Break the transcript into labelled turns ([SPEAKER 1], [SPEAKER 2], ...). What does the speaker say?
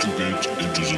[SPEAKER 1] To get into